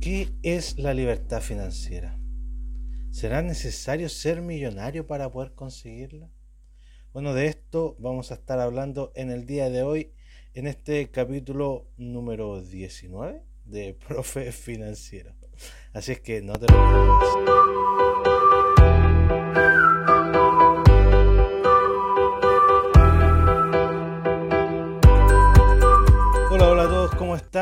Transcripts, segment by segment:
¿Qué es la libertad financiera? ¿Será necesario ser millonario para poder conseguirla? Bueno, de esto vamos a estar hablando en el día de hoy, en este capítulo número 19 de Profe Financiero. Así es que no te lo.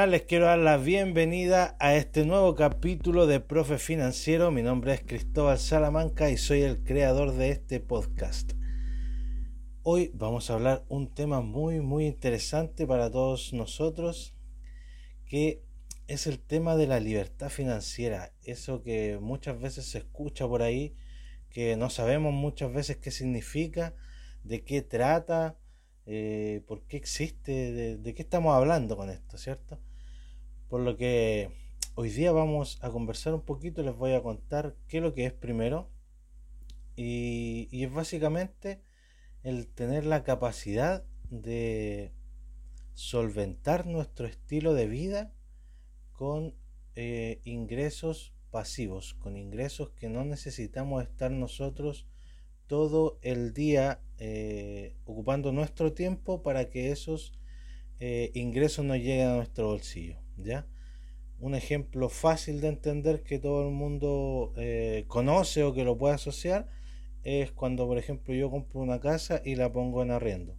Les quiero dar la bienvenida a este nuevo capítulo de Profe Financiero. Mi nombre es Cristóbal Salamanca y soy el creador de este podcast. Hoy vamos a hablar un tema muy muy interesante para todos nosotros, que es el tema de la libertad financiera. Eso que muchas veces se escucha por ahí, que no sabemos muchas veces qué significa, de qué trata eh, por qué existe, de, qué estamos hablando con esto, ¿cierto? Por lo que hoy día vamos a conversar un poquito, les voy a contar qué es lo que es primero. Y, es básicamente el tener la capacidad de solventar nuestro estilo de vida con eh, ingresos pasivos, con ingresos que no necesitamos estar nosotros todo el día eh, ocupando nuestro tiempo para que esos eh, ingresos nos lleguen a nuestro bolsillo. ¿ya? Un ejemplo fácil de entender que todo el mundo eh, conoce o que lo puede asociar es cuando, por ejemplo, yo compro una casa y la pongo en arriendo.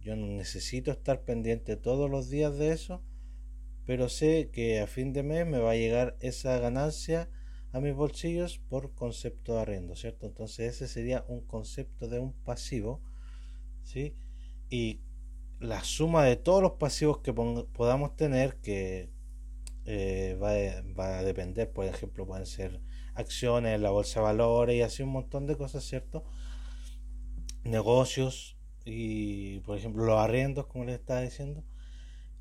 Yo no necesito estar pendiente todos los días de eso, pero sé que a fin de mes me va a llegar esa ganancia a mis bolsillos por concepto de arriendo, ¿cierto? Entonces ese sería un concepto de un pasivo, ¿sí? Y la suma de todos los pasivos que podamos tener, que eh, va, a depender, por ejemplo, pueden ser acciones, la bolsa de valores y así un montón de cosas, ¿cierto? Negocios y, por ejemplo, los arriendos, como les estaba diciendo,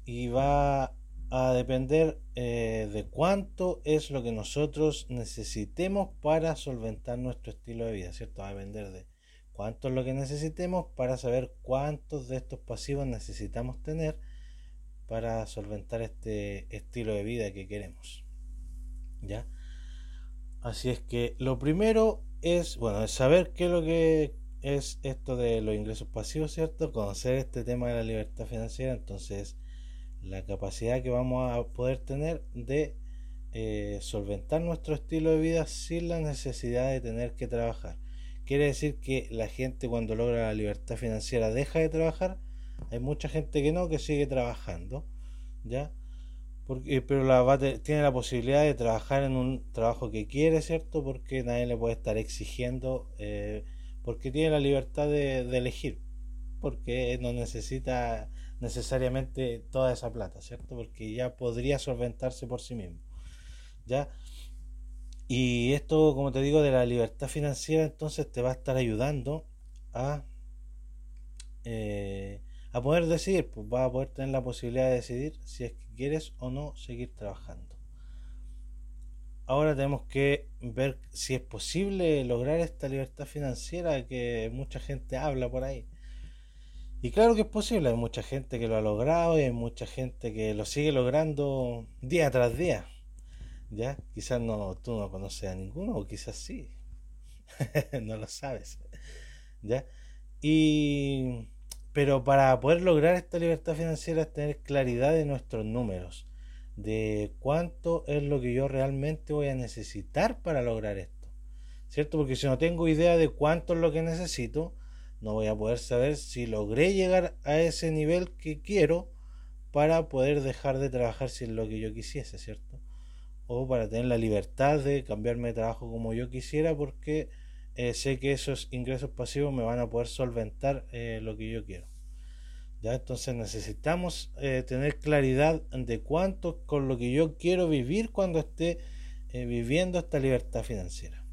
y va a depender eh, de cuánto es lo que nosotros necesitemos para solventar nuestro estilo de vida, ¿cierto? Va a depender de cuánto es lo que necesitemos para saber cuántos de estos pasivos necesitamos tener para solventar este estilo de vida que queremos. ¿Ya? Así es que lo primero es, bueno, es saber qué es lo que es esto de los ingresos pasivos, ¿cierto? Conocer este tema de la libertad financiera, entonces la capacidad que vamos a poder tener de eh, solventar nuestro estilo de vida sin la necesidad de tener que trabajar. Quiere decir que la gente cuando logra la libertad financiera deja de trabajar. Hay mucha gente que no, que sigue trabajando, ¿ya? Porque, pero la tiene la posibilidad de trabajar en un trabajo que quiere, ¿cierto? Porque nadie le puede estar exigiendo, eh, porque tiene la libertad de, de elegir, porque no necesita necesariamente toda esa plata, ¿cierto? Porque ya podría solventarse por sí mismo. ¿Ya? Y esto, como te digo, de la libertad financiera, entonces te va a estar ayudando a, eh, a poder decidir, pues vas a poder tener la posibilidad de decidir si es que quieres o no seguir trabajando. Ahora tenemos que ver si es posible lograr esta libertad financiera que mucha gente habla por ahí. Y claro que es posible, hay mucha gente que lo ha logrado y hay mucha gente que lo sigue logrando día tras día. ¿Ya? Quizás no, tú no conoces a ninguno, o quizás sí. no lo sabes. ¿Ya? Y pero para poder lograr esta libertad financiera es tener claridad de nuestros números, de cuánto es lo que yo realmente voy a necesitar para lograr esto. ¿Cierto? Porque si no tengo idea de cuánto es lo que necesito, no voy a poder saber si logré llegar a ese nivel que quiero para poder dejar de trabajar si es lo que yo quisiese, ¿cierto? O para tener la libertad de cambiarme de trabajo como yo quisiera porque eh, sé que esos ingresos pasivos me van a poder solventar eh, lo que yo quiero. ¿Ya? Entonces necesitamos eh, tener claridad de cuánto con lo que yo quiero vivir cuando esté viviendo esta libertad financiera.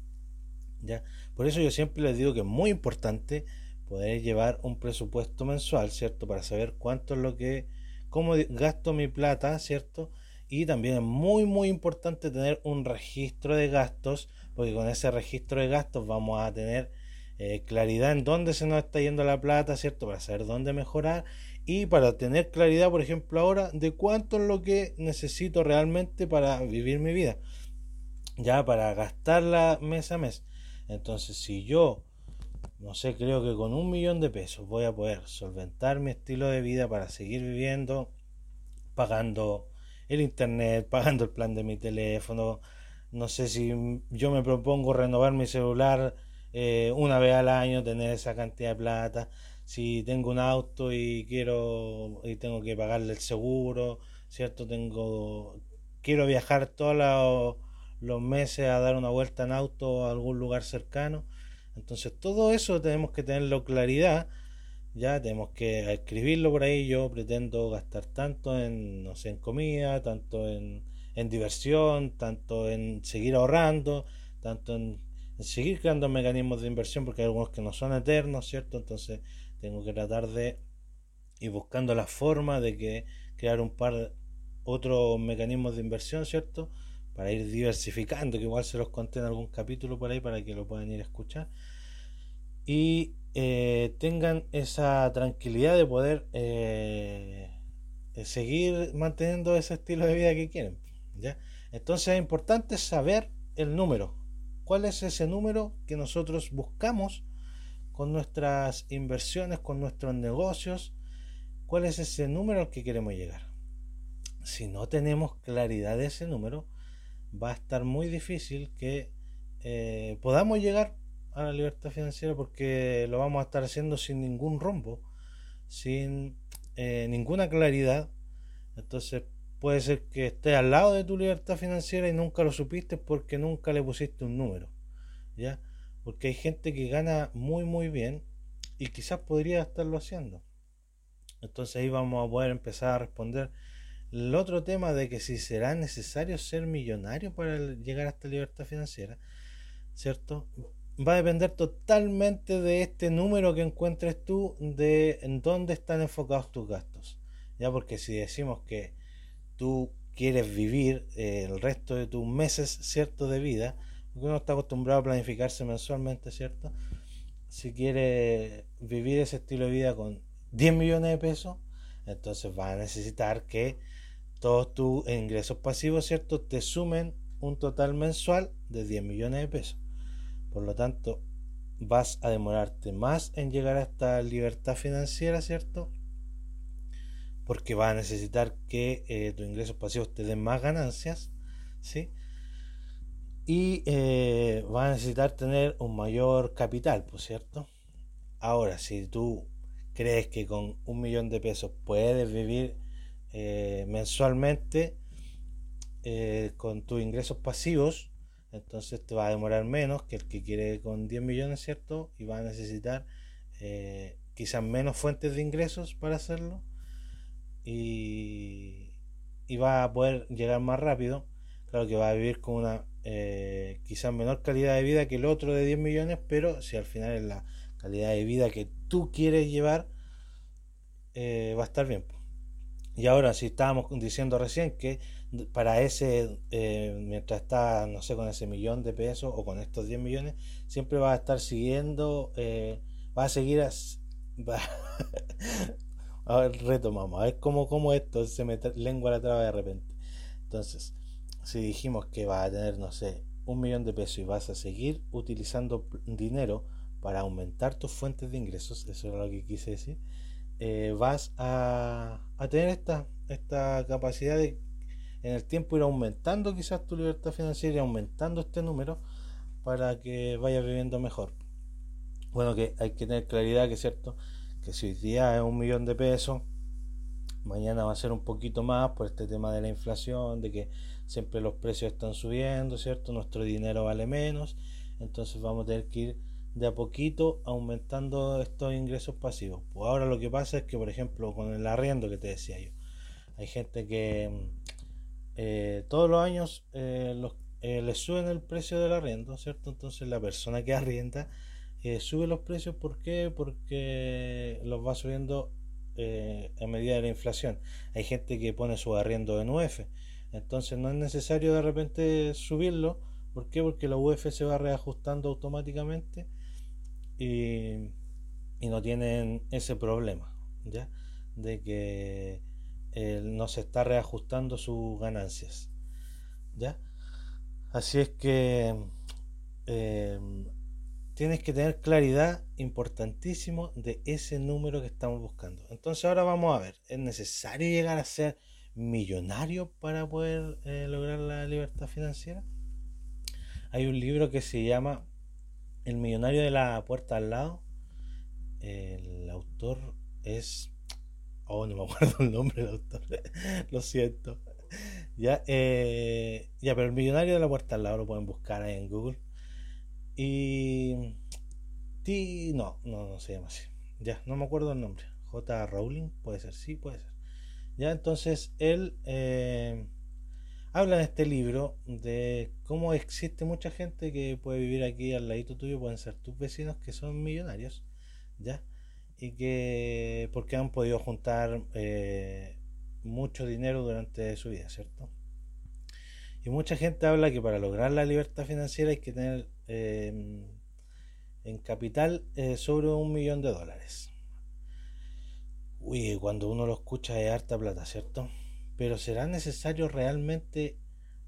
¿Ya? Por eso yo siempre les digo que es muy importante poder llevar un presupuesto mensual, ¿cierto? Para saber cuánto es lo que, cómo gasto mi plata, ¿cierto? Y también es muy, muy importante tener un registro de gastos, porque con ese registro de gastos vamos a tener eh, claridad en dónde se nos está yendo la plata, ¿cierto? Para saber dónde mejorar y para tener claridad, por ejemplo, ahora de cuánto es lo que necesito realmente para vivir mi vida, ya para gastarla mes a mes. Entonces, si yo, no sé, creo que con un millón de pesos voy a poder solventar mi estilo de vida para seguir viviendo, pagando el internet, pagando el plan de mi teléfono, no sé si yo me propongo renovar mi celular eh, una vez al año, tener esa cantidad de plata si tengo un auto y quiero y tengo que pagarle el seguro, ¿cierto? Tengo quiero viajar todos los, meses a dar una vuelta en auto a algún lugar cercano. Entonces, todo eso tenemos que tenerlo claridad. Ya tenemos que escribirlo por ahí. Yo pretendo gastar tanto en, no sé, en comida, tanto en, en diversión, tanto en seguir ahorrando, tanto en, seguir creando mecanismos de inversión, porque hay algunos que no son eternos, ¿cierto? Entonces, tengo que tratar de ir buscando la forma de que crear un par otros mecanismos de inversión, ¿cierto? Para ir diversificando, que igual se los conté en algún capítulo por ahí para que lo puedan ir a escuchar. Y eh, tengan esa tranquilidad de poder eh, seguir manteniendo ese estilo de vida que quieren. Entonces es importante saber el número. ¿Cuál es ese número que nosotros buscamos con nuestras inversiones, con nuestros negocios, cuál es ese número al que queremos llegar. Si no tenemos claridad de ese número, va a estar muy difícil que eh, podamos llegar a la libertad financiera porque lo vamos a estar haciendo sin ningún rumbo, sin eh, ninguna claridad. Entonces puede ser que estés al lado de tu libertad financiera y nunca lo supiste porque nunca le pusiste un número. ¿Ya? porque hay gente que gana muy muy bien y quizás podría estarlo haciendo. Entonces ahí vamos a poder empezar a responder el otro tema de que si será necesario ser millonario para llegar a esta libertad financiera, ¿cierto? Va a depender totalmente de este número que encuentres tú, de en dónde están enfocados tus gastos. Ya porque si decimos que tú quieres vivir eh, el resto de tus meses, ¿cierto? De vida, porque uno está acostumbrado a planificarse mensualmente, ¿cierto? Si quiere vivir ese estilo de vida con 10 millones de pesos, entonces va a necesitar que todos tus ingresos pasivos, ¿cierto?, te sumen un total mensual de 10 millones de pesos. Por lo tanto, vas a demorarte más en llegar a esta libertad financiera, ¿cierto? Porque vas a necesitar que eh, tus ingresos pasivos te den más ganancias, ¿sí? y eh, va a necesitar tener un mayor capital, por cierto. Ahora, si tú crees que con un millón de pesos puedes vivir eh, mensualmente con tus ingresos pasivos, entonces te va a demorar menos que el que quiere con 10 millones, ¿cierto? Y va a necesitar quizás menos fuentes de ingresos para hacerlo y, y va a poder llegar más rápido. Claro que va a vivir con una eh, quizás menor calidad de vida que el otro de 10 millones, pero si al final es la calidad de vida que tú quieres llevar, eh, va a estar bien. Y ahora, si estábamos diciendo recién que para ese, eh, mientras está, no sé, con ese millón de pesos o con estos 10 millones, siempre va a estar siguiendo, va a seguir. A, ver, retomamos, a ver cómo, cómo esto se me lengua la traba de repente. Entonces, si dijimos que vas a tener, no sé, un millón de pesos y vas a seguir utilizando dinero para aumentar tus fuentes de ingresos, eso era lo que quise decir, eh, vas a, tener esta, esta capacidad de en el tiempo ir aumentando quizás tu libertad financiera y aumentando este número para que vayas viviendo mejor. Bueno, que hay que tener claridad que es cierto que si hoy día es un millón de pesos, mañana va a ser un poquito más por este tema de la inflación, de que siempre los precios están subiendo, ¿cierto? Nuestro dinero vale menos, entonces vamos a tener que ir de a poquito aumentando estos ingresos pasivos. Pues ahora lo que pasa es que, por ejemplo, con el arriendo que te decía yo, hay gente que eh, todos los años eh, eh, les suben el precio del arriendo, ¿cierto? Entonces la persona que arrienda sube los precios, ¿por qué? Porque los va subiendo a medida de la inflación. Hay gente que pone su arriendo en UF entonces no es necesario de repente subirlo. ¿Por qué? Porque la UF se va reajustando automáticamente y, no tienen ese problema. ¿ya? de que no se está reajustando sus ganancias. ¿Ya? Así es que em, tienes que tener claridad importantísimo de ese número que estamos buscando. Entonces ahora vamos a ver, ¿es necesario llegar a ser millonario para poder eh, lograr la libertad financiera? Hay un libro que se llama El millonario de la puerta al lado. El autor es... Oh, no me acuerdo el nombre del autor. Lo siento. Ya, eh, ya, pero el millonario de la puerta al lado lo pueden buscar ahí en Google. Y. no, no, no se llama así. Ya, no me acuerdo el nombre. J. Rowling, puede ser, sí, puede ser. Ya, entonces él eh, habla en este libro de cómo existe mucha gente que puede vivir aquí al ladito tuyo, pueden ser tus vecinos que son millonarios, ya, y que porque han podido juntar eh, mucho dinero durante su vida, ¿cierto? Y mucha gente habla que para lograr la libertad financiera hay que tener em, en capital eh, sobre un millón de dólares. Uy, cuando uno lo escucha es harta plata, ¿cierto? Pero ¿será necesario realmente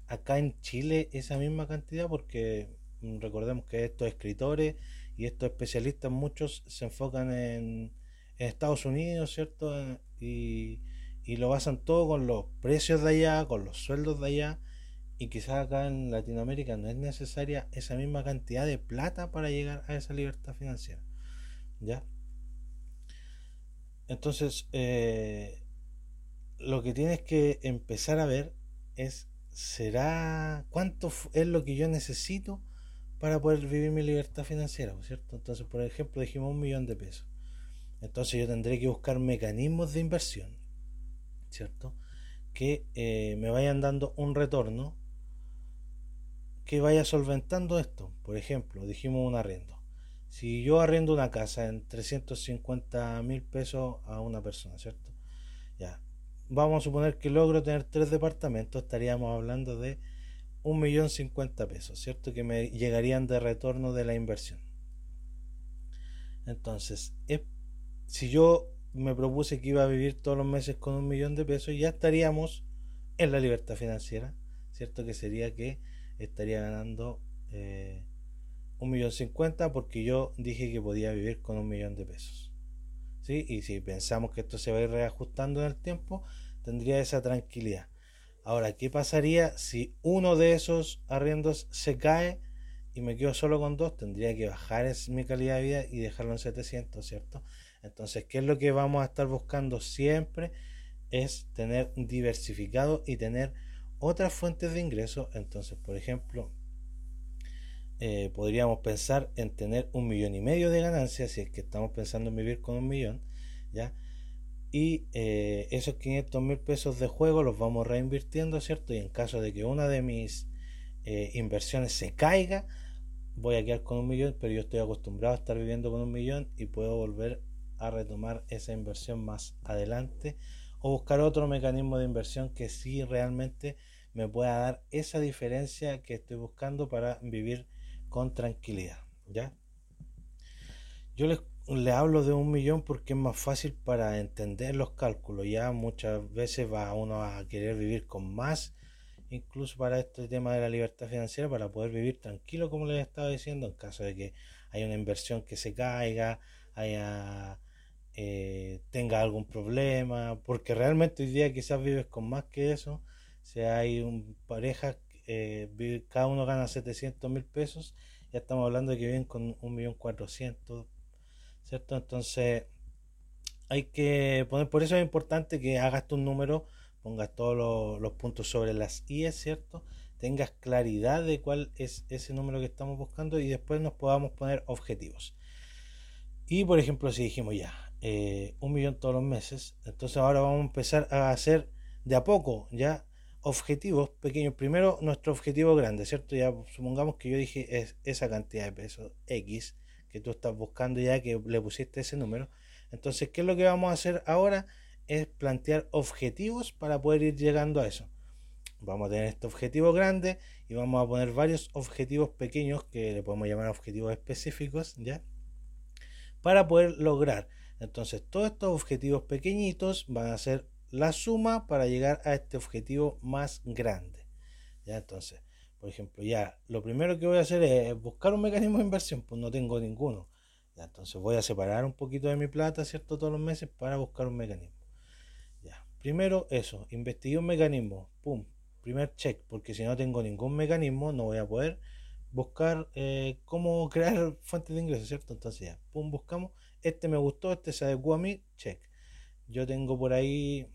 acá en Chile esa misma cantidad? Porque mm, recordemos que estos escritores y estos especialistas, muchos se enfocan en, Estados Unidos, ¿cierto? Y y lo basan todo con los precios de allá, con los sueldos de allá. Y quizás acá en Latinoamérica no es necesaria esa misma cantidad de plata para llegar a esa libertad financiera. ¿Ya? Entonces, eh, lo que tienes que empezar a ver es, ¿será cuánto es lo que yo necesito para poder vivir mi libertad financiera? ¿Cierto? Entonces, por ejemplo, dijimos un millón de pesos. Entonces yo tendré que buscar mecanismos de inversión ¿cierto? Que eh, me vayan dando un retorno que vaya solventando esto. Por ejemplo, dijimos un arriendo. Si yo arriendo una casa en 350 mil pesos a una persona, ¿cierto? Ya. Vamos a suponer que logro tener tres departamentos, estaríamos hablando de un millón cincuenta pesos, ¿cierto? Que me llegarían de retorno de la inversión. Entonces, si yo me propuse que iba a vivir todos los meses con un millón de pesos, ya estaríamos en la libertad financiera, ¿cierto? Que sería que estaría ganando eh, un millón cincuenta porque yo dije que podía vivir con un millón de pesos. ¿Sí? Y si pensamos que esto se va a ir reajustando en el tiempo, tendría esa tranquilidad. Ahora, ¿qué pasaría si uno de esos arriendos se cae y me quedo solo con dos? Tendría que bajar mi calidad de vida y dejarlo en 700, ¿cierto? Entonces, ¿qué es lo que vamos a estar buscando siempre? Es tener diversificado y tener otras fuentes de ingresos. Entonces, por ejemplo, eh, podríamos pensar en tener un millón y medio de ganancias, si es que estamos pensando en vivir con un millón, ¿ya? Y eh, esos 500 mil pesos de juego los vamos reinvirtiendo, ¿cierto? Y en caso de que una de mis eh, inversiones se caiga, voy a quedar con un millón, pero yo estoy acostumbrado a estar viviendo con un millón y puedo volver a retomar esa inversión más adelante o buscar otro mecanismo de inversión que sí realmente me pueda dar esa diferencia que estoy buscando para vivir con tranquilidad. ¿ya? Yo les, hablo de un millón porque es más fácil para entender los cálculos. Ya muchas veces va uno a querer vivir con más, incluso para este tema de la libertad financiera, para poder vivir tranquilo, como les estaba diciendo, en caso de que haya una inversión que se caiga, haya eh, tenga algún problema, porque realmente hoy día quizás vives con más que eso, si hay un pareja, eh, cada uno gana 700 mil pesos, ya estamos hablando de que viven con un millón cuatrocientos, ¿cierto? Entonces hay que poner, por eso es importante que hagas tu número, pongas todos los, los puntos sobre las IES, ¿cierto? Tengas claridad de cuál es ese número que estamos buscando y después nos podamos poner objetivos. Y por ejemplo, si dijimos ya, eh, un millón todos los meses. Entonces ahora vamos a empezar a hacer de a poco ya objetivos pequeños. Primero nuestro objetivo grande, ¿cierto? Ya supongamos que yo dije es esa cantidad de pesos X que tú estás buscando ya que le pusiste ese número. Entonces, ¿qué es lo que vamos a hacer ahora? Es plantear objetivos para poder ir llegando a eso. Vamos a tener este objetivo grande y vamos a poner varios objetivos pequeños que le podemos llamar objetivos específicos, ¿ya? Para poder lograr Entonces, todos estos objetivos pequeñitos van a ser la suma para llegar a este objetivo más grande. ¿Ya? Entonces, por ejemplo, ya lo primero que voy a hacer es buscar un mecanismo de inversión, pues no tengo ninguno. Entonces voy a separar un poquito de mi plata, ¿cierto? Todos los meses para buscar un mecanismo. Ya. Primero eso, investigué un mecanismo, pum, primer check, porque si no tengo ningún mecanismo no voy a poder buscar eh, cómo crear fuentes de ingresos, ¿cierto? Entonces ya, pum, buscamos, este me gustó, este se adecuó a mí, check. Yo tengo por ahí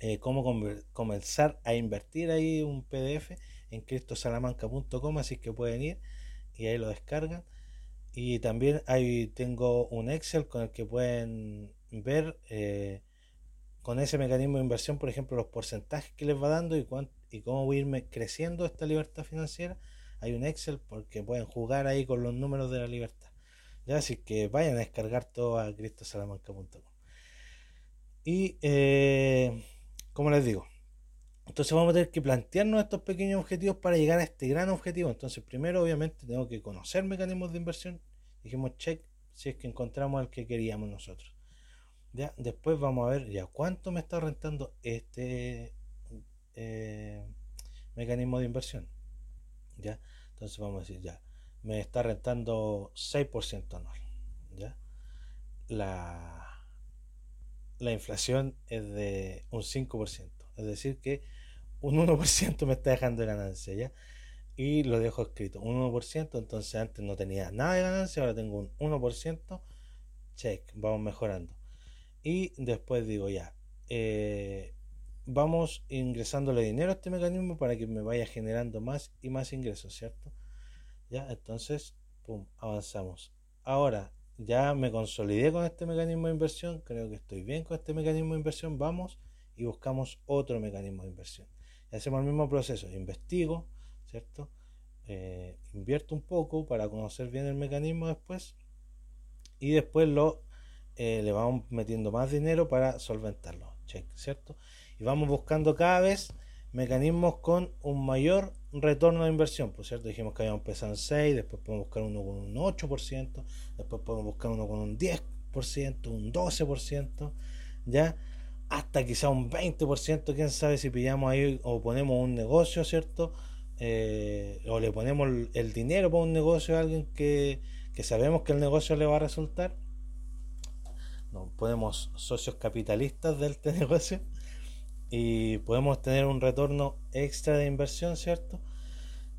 eh, cómo comenzar a invertir ahí un PDF en cristosalamanca.com, así que pueden ir y ahí lo descargan. Y también ahí tengo un Excel con el que pueden ver eh, con ese mecanismo de inversión, por ejemplo, los porcentajes que les va dando y, y cómo voy a irme creciendo esta libertad financiera. Hay un Excel porque pueden jugar ahí con los números de la libertad. Así que vayan a descargar todo a cristosalamanca.com. Y eh, como les digo, entonces vamos a tener que plantearnos estos pequeños objetivos para llegar a este gran objetivo. Entonces primero obviamente tengo que conocer mecanismos de inversión. Dijimos check si es que encontramos el que queríamos nosotros. Ya, después vamos a ver ya cuánto me está rentando este eh, mecanismo de inversión. Ya, entonces vamos a decir ya, me está rentando 6% anual. Ya, la la inflación es de un 5%. Es decir, que un 1% me está dejando de ganancia, ¿ya? Y lo dejo escrito, un 1%, entonces antes no tenía nada de ganancia, ahora tengo un 1%, check, vamos mejorando. Y después digo, ya, eh, vamos ingresándole dinero a este mecanismo para que me vaya generando más y más ingresos, ¿cierto? Ya, entonces, pum, avanzamos. Ahora, ya me consolidé con este mecanismo de inversión, creo que estoy bien con este mecanismo de inversión, vamos y buscamos otro mecanismo de inversión. Hacemos el mismo proceso, investigo, ¿cierto? Eh, invierto un poco para conocer bien el mecanismo después y después lo eh, le vamos metiendo más dinero para solventarlo, check, ¿cierto? Y vamos buscando cada vez mecanismos con un mayor retorno de inversión, por cierto, dijimos que habíamos empezado en 6, después podemos buscar uno con un 8%, después podemos buscar uno con un 10%, un 12%, ya, hasta quizá un 20%, quién sabe si pillamos ahí o ponemos un negocio, ¿cierto? Eh, o le ponemos el, dinero para un negocio a alguien que, que sabemos que el negocio le va a resultar. No, ponemos socios capitalistas de este negocio y podemos tener un retorno extra de inversión, ¿cierto?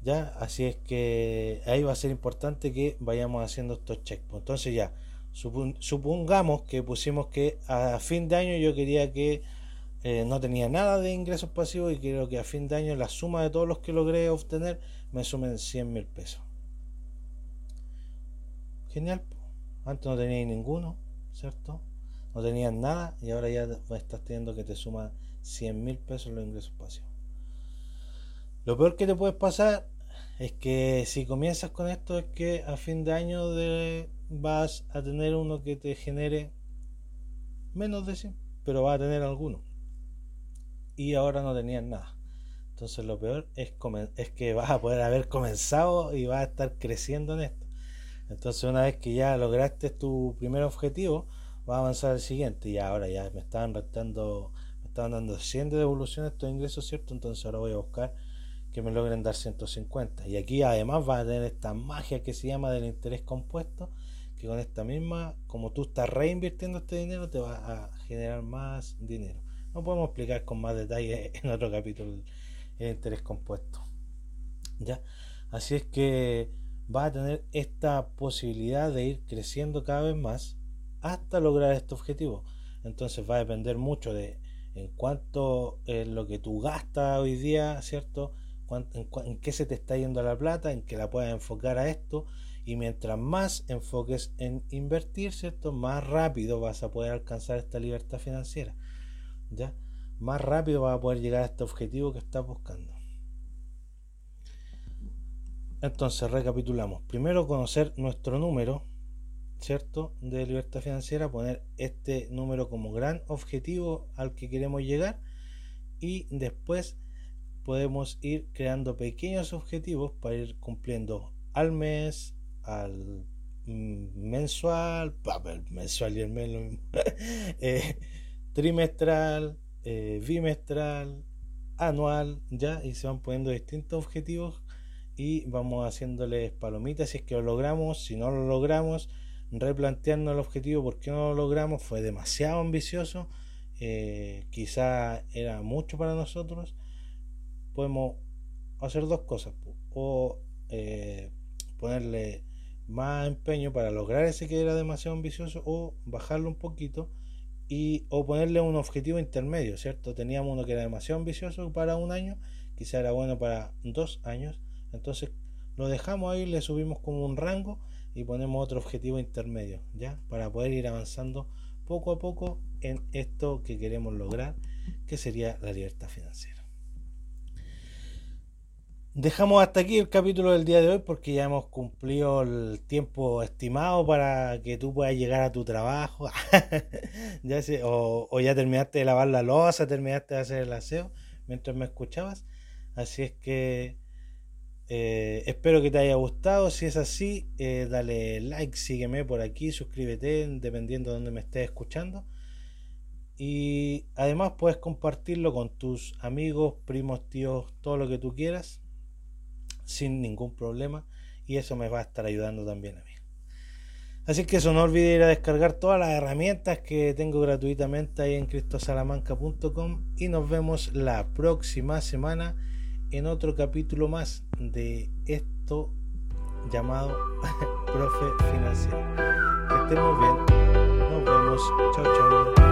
Ya, así es que ahí va a ser importante que vayamos haciendo estos checkpoints. Pues entonces ya, supongamos que pusimos que a fin de año yo quería que eh, no tenía nada de ingresos pasivos y quiero que a fin de año la suma de todos los que logré obtener me sumen 100 mil pesos. Genial, antes no tenía ninguno, ¿cierto? No tenías nada y ahora ya estás teniendo que te suma 100 mil pesos los ingresos pasivos. Lo peor que te puede pasar es que si comienzas con esto es que a fin de año de, vas a tener uno que te genere menos de 100, pero vas a tener alguno. Y ahora no tenías nada. Entonces lo peor es, es que vas a poder haber comenzado y vas a estar creciendo en esto. Entonces una vez que ya lograste tu primer objetivo, vas a avanzar al siguiente. Y ahora ya me estaban restando estaban dando 100 de devolución estos ingresos, ¿cierto? Entonces ahora voy a buscar que me logren dar 150. Y aquí además va a tener esta magia que se llama del interés compuesto, que con esta misma, como tú estás reinvirtiendo este dinero, te va a generar más dinero. No podemos explicar con más detalle en otro capítulo el interés compuesto. ¿Ya? Así es que va a tener esta posibilidad de ir creciendo cada vez más hasta lograr este objetivo. Entonces va a depender mucho de en cuanto es lo que tú gastas hoy día, ¿cierto? En, qué se te está yendo la plata, en que la puedas enfocar a esto. Y mientras más enfoques en invertir, ¿cierto? Más rápido vas a poder alcanzar esta libertad financiera. ¿Ya? Más rápido vas a poder llegar a este objetivo que estás buscando. Entonces, recapitulamos. Primero, conocer nuestro número, ¿cierto? De libertad financiera, poner este número como gran objetivo al que queremos llegar y después podemos ir creando pequeños objetivos para ir cumpliendo al mes, al mensual, mensual y el mes lo mismo, eh, trimestral, eh, bimestral, anual, ya, y se van poniendo distintos objetivos y vamos haciéndoles palomitas. Si es que lo logramos, si no lo logramos, replanteando el objetivo, ¿por qué no lo logramos? Fue demasiado ambicioso, eh, quizá era mucho para nosotros, podemos hacer dos cosas, o eh, ponerle más empeño para lograr ese que era demasiado ambicioso o bajarlo un poquito y o ponerle un objetivo intermedio, ¿cierto? Teníamos uno que era demasiado ambicioso para un año, quizá era bueno para dos años, entonces lo dejamos ahí, le subimos como un rango y ponemos otro objetivo intermedio, ¿ya? Para poder ir avanzando poco a poco en esto que queremos lograr, que sería la libertad financiera. Dejamos hasta aquí el capítulo del día de hoy porque ya hemos cumplido el tiempo estimado para que tú puedas llegar a tu trabajo. o, ya terminaste de lavar la losa, terminaste de hacer el aseo mientras me escuchabas. Así es que eh, espero que te haya gustado. Si es así, eh, dale like, sígueme por aquí, suscríbete, dependiendo de donde me estés escuchando. Y además puedes compartirlo con tus amigos, primos, tíos, todo lo que tú quieras sin ningún problema y eso me va a estar ayudando también a mí. Así que eso, no olvides ir a descargar todas las herramientas que tengo gratuitamente ahí en cristosalamanca.com y nos vemos la próxima semana en otro capítulo más de esto llamado Profe Financiero. Que estén muy bien. Nos vemos. Chao, chao.